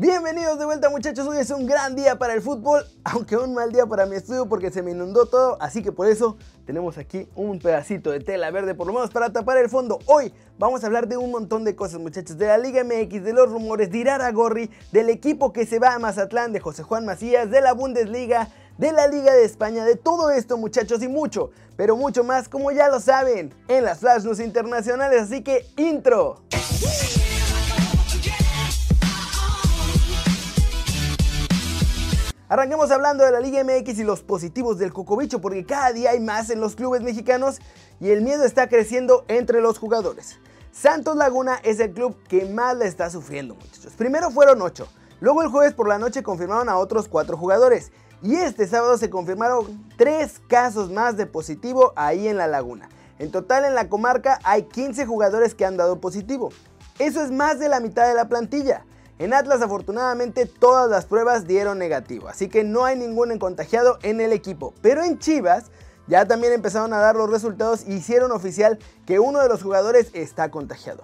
Bienvenidos de vuelta muchachos, hoy es un gran día para el fútbol, aunque un mal día para mi estudio porque se me inundó todo, así que por eso tenemos aquí un pedacito de tela verde por lo menos para tapar el fondo. Hoy vamos a hablar de un montón de cosas muchachos, de la Liga MX, de los rumores, de Irara Gorri, del equipo que se va a Mazatlán, de José Juan Macías, de la Bundesliga, de la Liga de España, de todo esto muchachos y mucho, pero mucho más como ya lo saben, en las Flash News Internacionales, así que intro. Arranquemos hablando de la Liga MX y los positivos del Cocobicho porque cada día hay más en los clubes mexicanos y el miedo está creciendo entre los jugadores. Santos Laguna es el club que más la está sufriendo muchachos. Primero fueron 8, luego el jueves por la noche confirmaron a otros 4 jugadores y este sábado se confirmaron 3 casos más de positivo ahí en la Laguna. En total en la comarca hay 15 jugadores que han dado positivo. Eso es más de la mitad de la plantilla. En Atlas afortunadamente todas las pruebas dieron negativo, así que no hay ningún contagiado en el equipo. Pero en Chivas ya también empezaron a dar los resultados y hicieron oficial que uno de los jugadores está contagiado.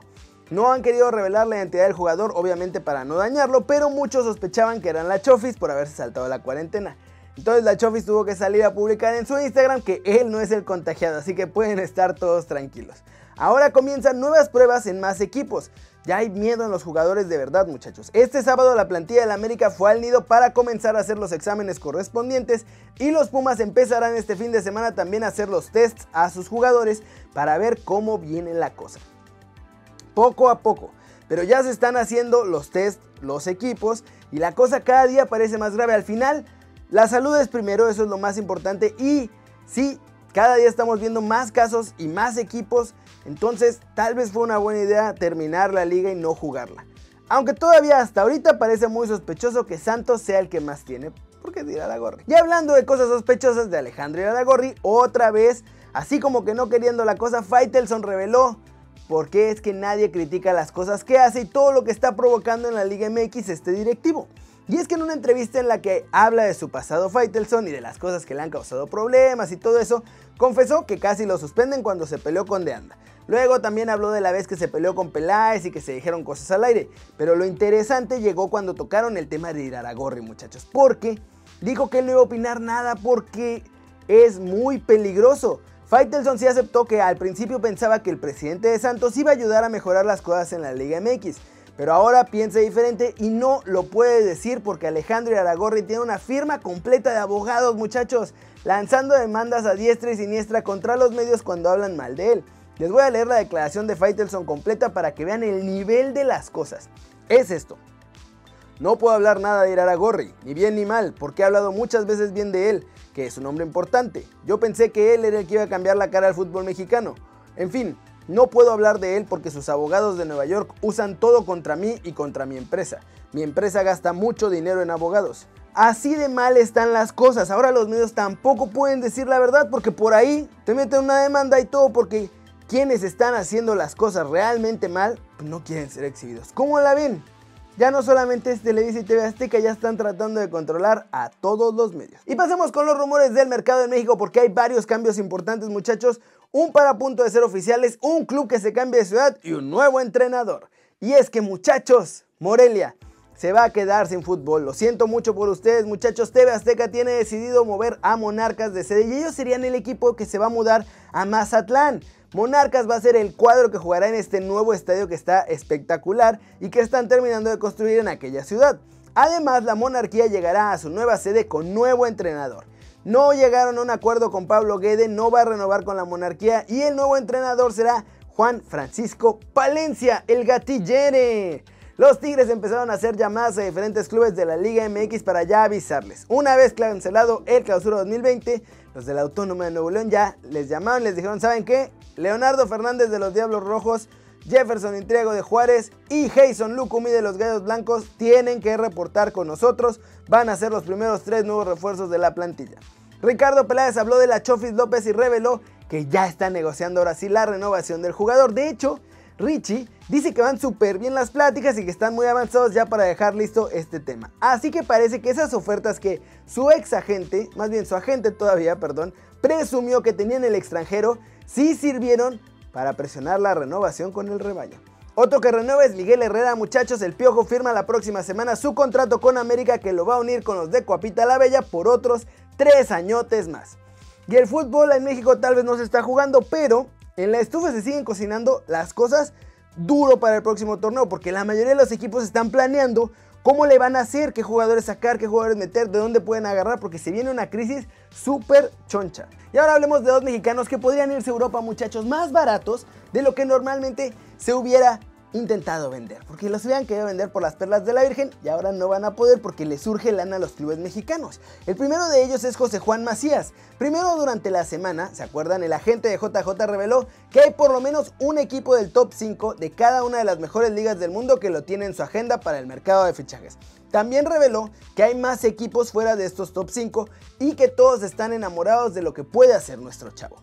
No han querido revelar la identidad del jugador, obviamente para no dañarlo, pero muchos sospechaban que eran la Chofis por haberse saltado la cuarentena. Entonces la Chofis tuvo que salir a publicar en su Instagram que él no es el contagiado, así que pueden estar todos tranquilos. Ahora comienzan nuevas pruebas en más equipos. Ya hay miedo en los jugadores de verdad muchachos. Este sábado la plantilla del América fue al nido para comenzar a hacer los exámenes correspondientes y los Pumas empezarán este fin de semana también a hacer los tests a sus jugadores para ver cómo viene la cosa. Poco a poco, pero ya se están haciendo los tests los equipos y la cosa cada día parece más grave. Al final, la salud es primero, eso es lo más importante y sí, cada día estamos viendo más casos y más equipos entonces, tal vez fue una buena idea terminar la liga y no jugarla. Aunque todavía hasta ahorita parece muy sospechoso que Santos sea el que más tiene, porque dirá la Gorri. Y hablando de cosas sospechosas de Alejandro Iraragorri, otra vez, así como que no queriendo la cosa, Faitelson reveló por qué es que nadie critica las cosas que hace y todo lo que está provocando en la Liga MX este directivo. Y es que en una entrevista en la que habla de su pasado Faitelson y de las cosas que le han causado problemas y todo eso, confesó que casi lo suspenden cuando se peleó con Deanda. Luego también habló de la vez que se peleó con Peláez y que se dijeron cosas al aire. Pero lo interesante llegó cuando tocaron el tema de Iraragorri, muchachos. Porque dijo que él no iba a opinar nada porque es muy peligroso. Faitelson sí aceptó que al principio pensaba que el presidente de Santos iba a ayudar a mejorar las cosas en la Liga MX. Pero ahora piensa diferente y no lo puede decir porque Alejandro Iraragorri tiene una firma completa de abogados, muchachos, lanzando demandas a diestra y siniestra contra los medios cuando hablan mal de él. Les voy a leer la declaración de Faitelson completa para que vean el nivel de las cosas. Es esto. No puedo hablar nada de Iraragorri, ni bien ni mal, porque he hablado muchas veces bien de él, que es un hombre importante. Yo pensé que él era el que iba a cambiar la cara al fútbol mexicano. En fin, no puedo hablar de él porque sus abogados de Nueva York usan todo contra mí y contra mi empresa. Mi empresa gasta mucho dinero en abogados. Así de mal están las cosas. Ahora los medios tampoco pueden decir la verdad porque por ahí te meten una demanda y todo porque quienes están haciendo las cosas realmente mal no quieren ser exhibidos. ¿Cómo la ven? Ya no solamente es Televisa y TV Azteca, ya están tratando de controlar a todos los medios. Y pasemos con los rumores del mercado en México porque hay varios cambios importantes muchachos. Un para punto de ser oficiales, un club que se cambia de ciudad y un nuevo entrenador. Y es que muchachos, Morelia se va a quedar sin fútbol. Lo siento mucho por ustedes, muchachos. TV Azteca tiene decidido mover a Monarcas de sede y ellos serían el equipo que se va a mudar a Mazatlán. Monarcas va a ser el cuadro que jugará en este nuevo estadio que está espectacular y que están terminando de construir en aquella ciudad. Además, la monarquía llegará a su nueva sede con nuevo entrenador. No llegaron a un acuerdo con Pablo Guede, no va a renovar con la monarquía y el nuevo entrenador será Juan Francisco Palencia, el gatillere. Los Tigres empezaron a hacer llamadas a diferentes clubes de la Liga MX para ya avisarles. Una vez cancelado el clausura 2020, los de la Autónoma de Nuevo León ya les llamaron, les dijeron, ¿saben qué? Leonardo Fernández de los Diablos Rojos, Jefferson Intriego de Juárez y Jason Lucumi de los Gallos Blancos tienen que reportar con nosotros. Van a ser los primeros tres nuevos refuerzos de la plantilla. Ricardo Peláez habló de la Chofis López y reveló que ya está negociando ahora sí la renovación del jugador. De hecho, Richie dice que van súper bien las pláticas y que están muy avanzados ya para dejar listo este tema. Así que parece que esas ofertas que su ex agente, más bien su agente todavía, perdón, presumió que tenía en el extranjero, sí sirvieron para presionar la renovación con el rebaño. Otro que renueva es Miguel Herrera, muchachos. El Piojo firma la próxima semana su contrato con América que lo va a unir con los de Coapita la Bella por otros tres añotes más. Y el fútbol en México tal vez no se está jugando, pero en la estufa se siguen cocinando las cosas duro para el próximo torneo porque la mayoría de los equipos están planeando cómo le van a hacer, qué jugadores sacar, qué jugadores meter, de dónde pueden agarrar porque se viene una crisis súper choncha. Y ahora hablemos de dos mexicanos que podrían irse a Europa muchachos más baratos de lo que normalmente se hubiera intentado vender, porque los habían querido vender por las perlas de la Virgen y ahora no van a poder porque le surge lana a los clubes mexicanos. El primero de ellos es José Juan Macías. Primero durante la semana, ¿se acuerdan? El agente de JJ reveló que hay por lo menos un equipo del top 5 de cada una de las mejores ligas del mundo que lo tiene en su agenda para el mercado de fichajes. También reveló que hay más equipos fuera de estos top 5 y que todos están enamorados de lo que puede hacer nuestro chavo.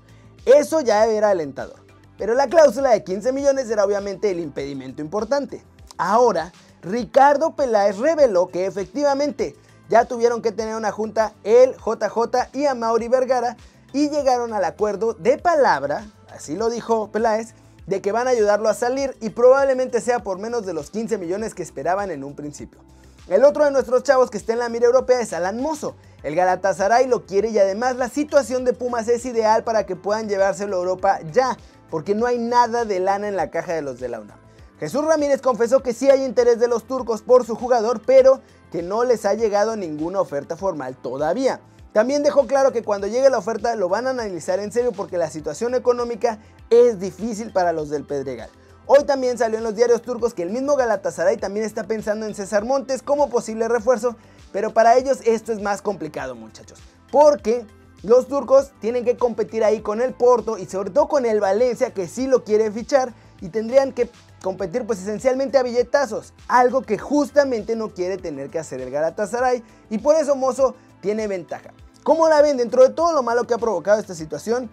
Eso ya era alentador. Pero la cláusula de 15 millones era obviamente el impedimento importante. Ahora, Ricardo Peláez reveló que efectivamente ya tuvieron que tener una junta el JJ y a Mauri Vergara y llegaron al acuerdo de palabra, así lo dijo Peláez, de que van a ayudarlo a salir y probablemente sea por menos de los 15 millones que esperaban en un principio. El otro de nuestros chavos que está en la mira europea es Alan Mozo. El Galatasaray lo quiere y además la situación de Pumas es ideal para que puedan llevárselo a Europa ya porque no hay nada de lana en la caja de los de la UNAM. Jesús Ramírez confesó que sí hay interés de los turcos por su jugador, pero que no les ha llegado ninguna oferta formal todavía. También dejó claro que cuando llegue la oferta lo van a analizar en serio porque la situación económica es difícil para los del Pedregal. Hoy también salió en los diarios turcos que el mismo Galatasaray también está pensando en César Montes como posible refuerzo, pero para ellos esto es más complicado muchachos, porque los turcos tienen que competir ahí con el Porto y sobre todo con el Valencia que sí lo quiere fichar y tendrían que competir pues esencialmente a billetazos, algo que justamente no quiere tener que hacer el Galatasaray y por eso Mozo tiene ventaja. ¿Cómo la ven? Dentro de todo lo malo que ha provocado esta situación,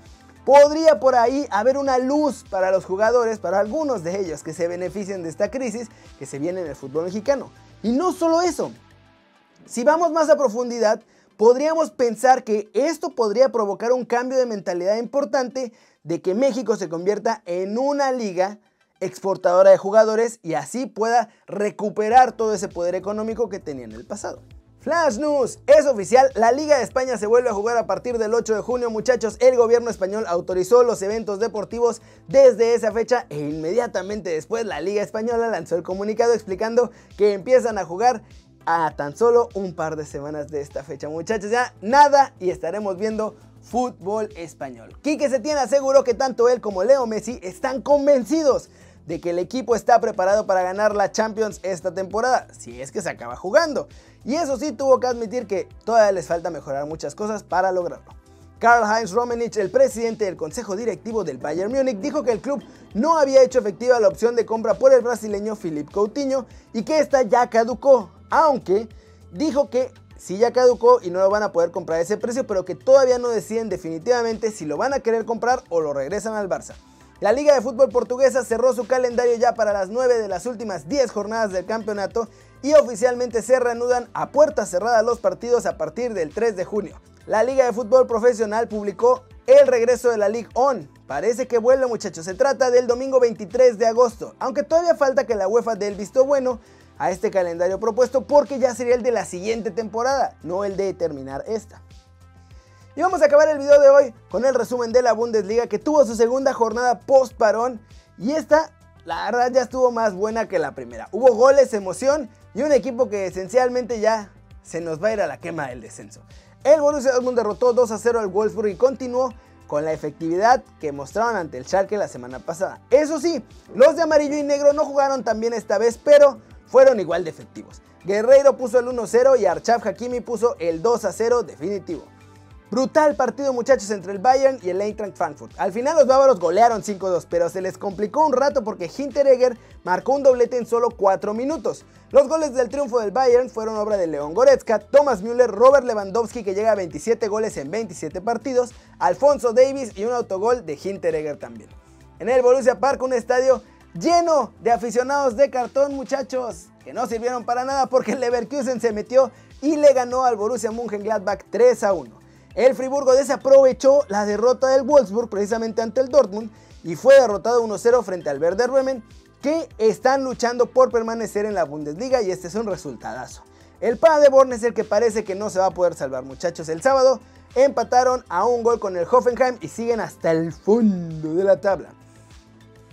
podría por ahí haber una luz para los jugadores, para algunos de ellos que se beneficien de esta crisis que se viene en el fútbol mexicano. Y no solo eso, si vamos más a profundidad, podríamos pensar que esto podría provocar un cambio de mentalidad importante de que México se convierta en una liga exportadora de jugadores y así pueda recuperar todo ese poder económico que tenía en el pasado. Flash News, es oficial, la Liga de España se vuelve a jugar a partir del 8 de junio muchachos, el gobierno español autorizó los eventos deportivos desde esa fecha e inmediatamente después la Liga Española lanzó el comunicado explicando que empiezan a jugar a tan solo un par de semanas de esta fecha. Muchachos, ya nada y estaremos viendo fútbol español. Quique Setién aseguró que tanto él como Leo Messi están convencidos de que el equipo está preparado para ganar la Champions esta temporada, si es que se acaba jugando. Y eso sí, tuvo que admitir que todavía les falta mejorar muchas cosas para lograrlo. Karl-Heinz Rummenigge, el presidente del consejo directivo del Bayern Múnich, dijo que el club no había hecho efectiva la opción de compra por el brasileño Philippe Coutinho y que esta ya caducó, aunque dijo que sí ya caducó y no lo van a poder comprar a ese precio, pero que todavía no deciden definitivamente si lo van a querer comprar o lo regresan al Barça. La Liga de Fútbol Portuguesa cerró su calendario ya para las 9 de las últimas 10 jornadas del campeonato y oficialmente se reanudan a puertas cerradas los partidos a partir del 3 de junio. La Liga de Fútbol Profesional publicó el regreso de la League On. Parece que vuelve muchachos, se trata del domingo 23 de agosto, aunque todavía falta que la UEFA dé el visto bueno a este calendario propuesto porque ya sería el de la siguiente temporada, no el de terminar esta. Y vamos a acabar el video de hoy con el resumen de la Bundesliga que tuvo su segunda jornada post parón y esta la verdad ya estuvo más buena que la primera. Hubo goles, emoción y un equipo que esencialmente ya se nos va a ir a la quema del descenso. El Borussia Dortmund derrotó 2 a 0 al Wolfsburg y continuó con la efectividad que mostraron ante el Schalke la semana pasada. Eso sí, los de amarillo y negro no jugaron tan bien esta vez, pero fueron igual de efectivos. Guerreiro puso el 1-0 y Archaf Hakimi puso el 2-0 definitivo. Brutal partido muchachos entre el Bayern y el Eintracht Frankfurt. Al final los bávaros golearon 5-2, pero se les complicó un rato porque Hinteregger marcó un doblete en solo 4 minutos. Los goles del triunfo del Bayern fueron obra de León Goretzka, Thomas Müller, Robert Lewandowski que llega a 27 goles en 27 partidos, Alfonso Davis y un autogol de Hinteregger también. En el Borussia Park un estadio lleno de aficionados de cartón, muchachos, que no sirvieron para nada porque el Leverkusen se metió y le ganó al Borussia Mönchengladbach 3 a 1. El Friburgo desaprovechó la derrota del Wolfsburg precisamente ante el Dortmund y fue derrotado 1-0 frente al Werder Bremen que están luchando por permanecer en la Bundesliga y este es un resultadazo. El Paderborn es el que parece que no se va a poder salvar, muchachos. El sábado empataron a un gol con el Hoffenheim y siguen hasta el fondo de la tabla.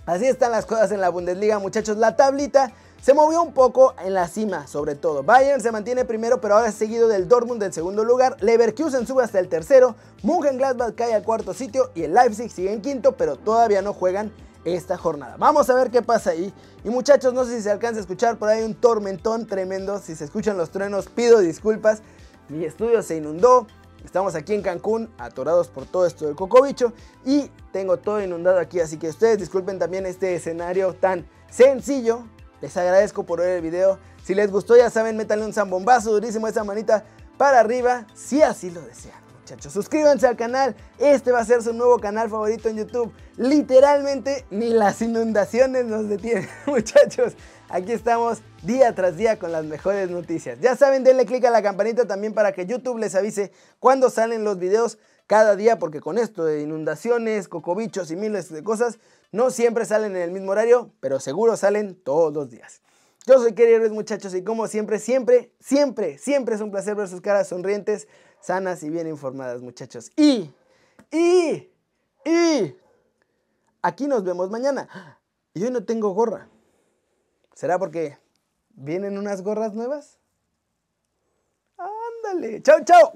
Así están las cosas en la Bundesliga, muchachos. La tablita se movió un poco en la cima, sobre todo. Bayern se mantiene primero, pero ahora es seguido del Dortmund en segundo lugar. Leverkusen sube hasta el tercero. Mönchengladbach cae al cuarto sitio y el Leipzig sigue en quinto, pero todavía no juegan esta jornada. Vamos a ver qué pasa ahí. Y muchachos, no sé si se alcanza a escuchar por ahí un tormentón tremendo. Si se escuchan los truenos, pido disculpas. Mi estudio se inundó. Estamos aquí en Cancún, atorados por todo esto del cocobicho. Y tengo todo inundado aquí, así que ustedes disculpen también este escenario tan sencillo. Les agradezco por ver el video. Si les gustó, ya saben, métanle un zambombazo durísimo esa manita para arriba, si así lo desean muchachos. Suscríbanse al canal, este va a ser su nuevo canal favorito en YouTube. Literalmente ni las inundaciones nos detienen, muchachos. Aquí estamos día tras día con las mejores noticias. Ya saben, denle click a la campanita también para que YouTube les avise cuando salen los videos cada día, porque con esto de inundaciones, cocobichos y miles de cosas, no siempre salen en el mismo horario, pero seguro salen todos los días. Yo soy Kerry muchachos, y como siempre, siempre, siempre, siempre es un placer ver sus caras sonrientes, sanas y bien informadas, muchachos. Y, y, y, aquí nos vemos mañana. Y hoy no tengo gorra. ¿Será porque vienen unas gorras nuevas? Ándale. Chao, chao.